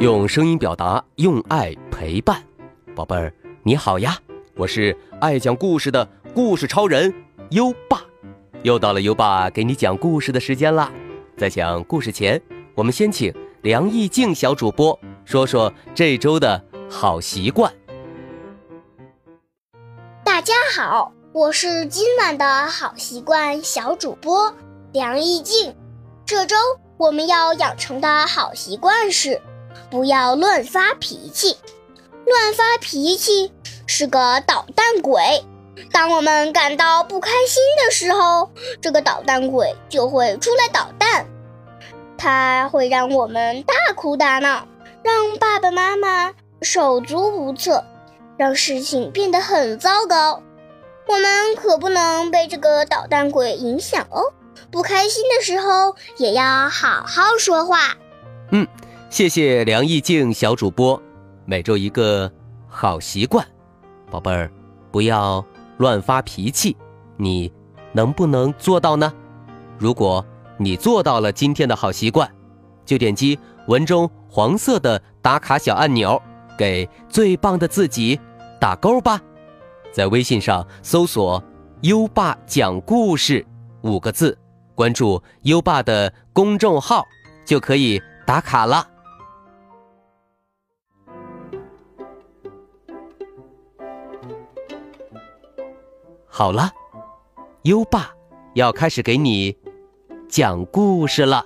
用声音表达，用爱陪伴，宝贝儿，你好呀！我是爱讲故事的故事超人优爸，又到了优爸给你讲故事的时间啦。在讲故事前，我们先请梁艺静小主播说说这周的好习惯。大家好，我是今晚的好习惯小主播梁艺静。这周我们要养成的好习惯是。不要乱发脾气，乱发脾气是个捣蛋鬼。当我们感到不开心的时候，这个捣蛋鬼就会出来捣蛋，他会让我们大哭大闹，让爸爸妈妈手足无措，让事情变得很糟糕。我们可不能被这个捣蛋鬼影响哦。不开心的时候也要好好说话。嗯。谢谢梁艺静小主播，每周一个好习惯，宝贝儿，不要乱发脾气，你能不能做到呢？如果你做到了今天的好习惯，就点击文中黄色的打卡小按钮，给最棒的自己打勾吧。在微信上搜索“优爸讲故事”五个字，关注优爸的公众号，就可以打卡了。好了，优爸要开始给你讲故事了。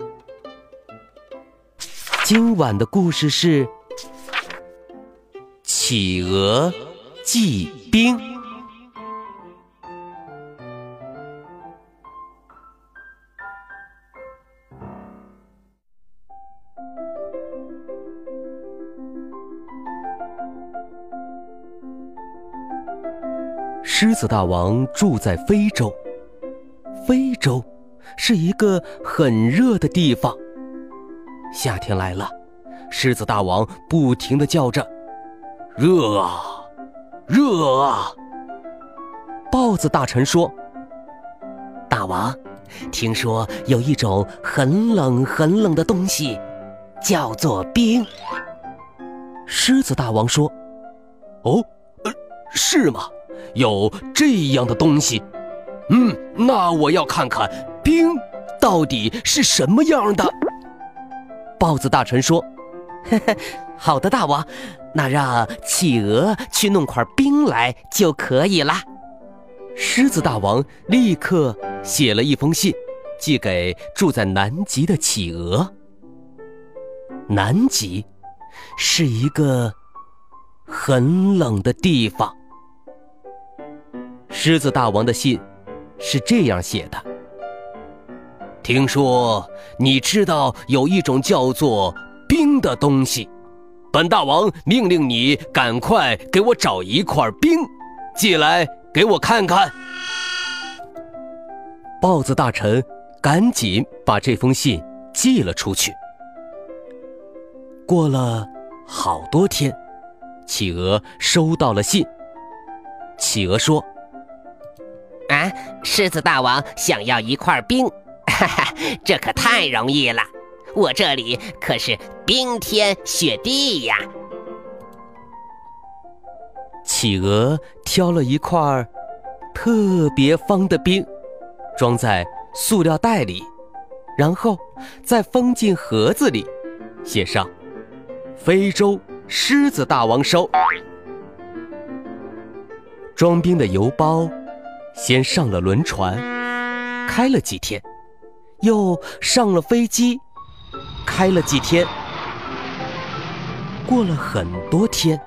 今晚的故事是《企鹅记冰》。狮子大王住在非洲，非洲是一个很热的地方。夏天来了，狮子大王不停地叫着：“热啊，热啊！”豹子大臣说：“大王，听说有一种很冷很冷的东西，叫做冰。”狮子大王说：“哦，呃，是吗？”有这样的东西，嗯，那我要看看冰到底是什么样的。豹子大臣说：“呵呵，好的，大王，那让企鹅去弄块冰来就可以了。”狮子大王立刻写了一封信，寄给住在南极的企鹅。南极是一个很冷的地方。狮子大王的信是这样写的：“听说你知道有一种叫做冰的东西，本大王命令你赶快给我找一块冰，寄来给我看看。”豹子大臣赶紧把这封信寄了出去。过了好多天，企鹅收到了信。企鹅说。狮子大王想要一块冰，哈哈，这可太容易了。我这里可是冰天雪地呀。企鹅挑了一块特别方的冰，装在塑料袋里，然后再封进盒子里，写上“非洲狮子大王收”。装冰的邮包。先上了轮船，开了几天，又上了飞机，开了几天。过了很多天，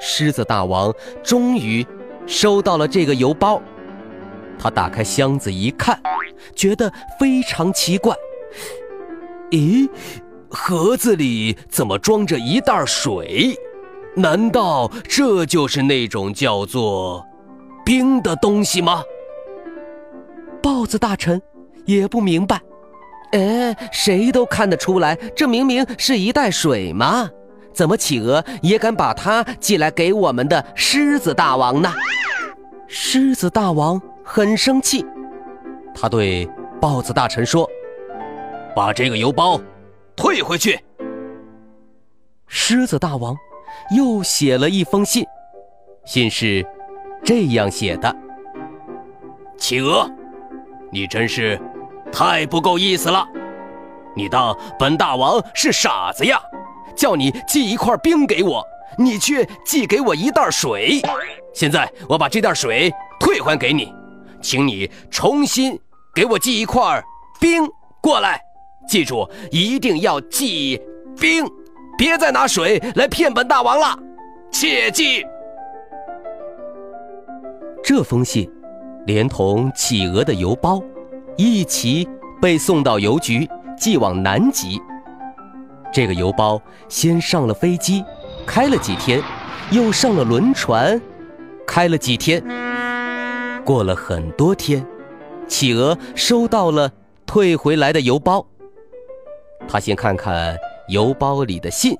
狮子大王终于收到了这个邮包。他打开箱子一看，觉得非常奇怪：咦，盒子里怎么装着一袋水？难道这就是那种叫做……冰的东西吗？豹子大臣也不明白。哎，谁都看得出来，这明明是一袋水嘛！怎么企鹅也敢把它寄来给我们的狮子大王呢？狮子大王很生气，他对豹子大臣说：“把这个邮包退回去。”狮子大王又写了一封信，信是这样写的：“企鹅，你真是太不够意思了！你当本大王是傻子呀？叫你寄一块冰给我，你却寄给我一袋水。现在我把这袋水退还给你，请你重新给我寄一块冰过来。记住，一定要寄冰。”别再拿水来骗本大王了，切记。这封信，连同企鹅的邮包，一起被送到邮局，寄往南极。这个邮包先上了飞机，开了几天，又上了轮船，开了几天。过了很多天，企鹅收到了退回来的邮包。他先看看。邮包里的信，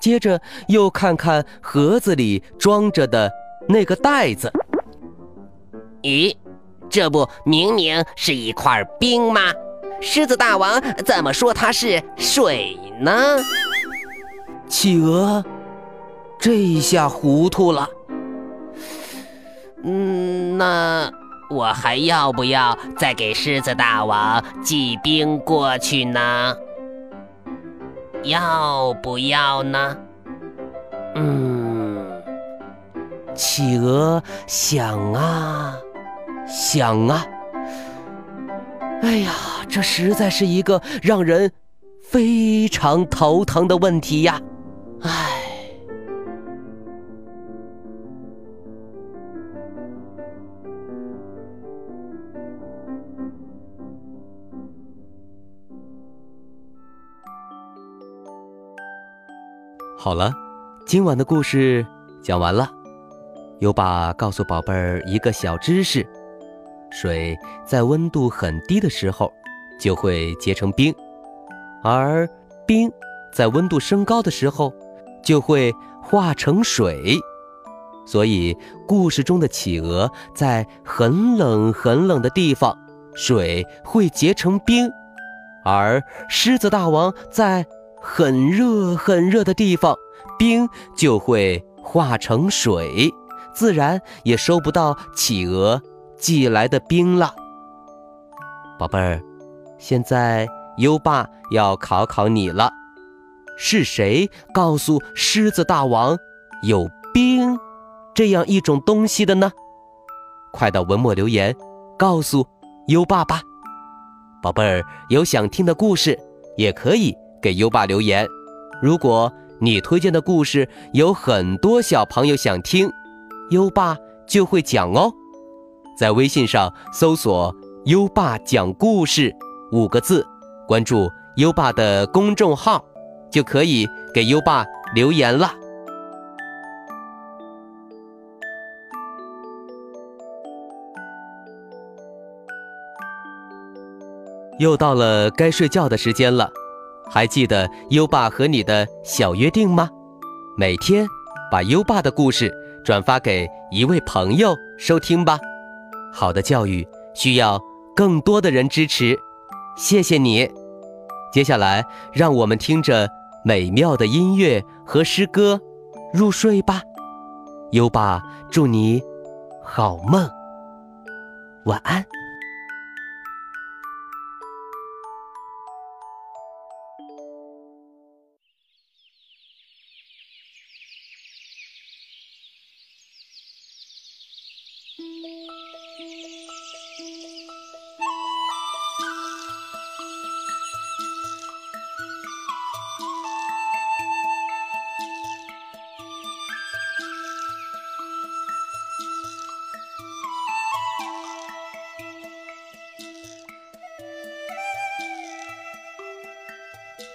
接着又看看盒子里装着的那个袋子。咦，这不明明是一块冰吗？狮子大王怎么说它是水呢？企鹅这一下糊涂了。嗯，那我还要不要再给狮子大王寄冰过去呢？要不要呢？嗯，企鹅想啊讲啊，哎呀，这实在是一个让人非常头疼的问题呀！唉。好了，今晚的故事讲完了。优爸告诉宝贝儿一个小知识：水在温度很低的时候就会结成冰，而冰在温度升高的时候就会化成水。所以，故事中的企鹅在很冷很冷的地方，水会结成冰；而狮子大王在。很热很热的地方，冰就会化成水，自然也收不到企鹅寄来的冰了。宝贝儿，现在优爸要考考你了：是谁告诉狮子大王有冰这样一种东西的呢？快到文末留言告诉优爸吧。宝贝儿，有想听的故事也可以。给优爸留言，如果你推荐的故事有很多小朋友想听，优爸就会讲哦。在微信上搜索“优爸讲故事”五个字，关注优爸的公众号，就可以给优爸留言了。又到了该睡觉的时间了。还记得优爸和你的小约定吗？每天把优爸的故事转发给一位朋友收听吧。好的教育需要更多的人支持，谢谢你。接下来，让我们听着美妙的音乐和诗歌入睡吧。优爸祝你好梦，晚安。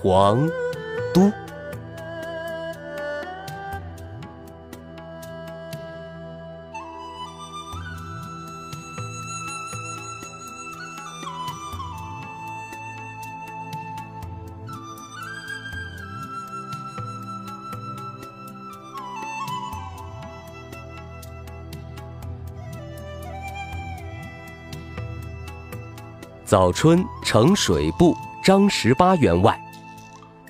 黄都。早春呈水部张十八员外。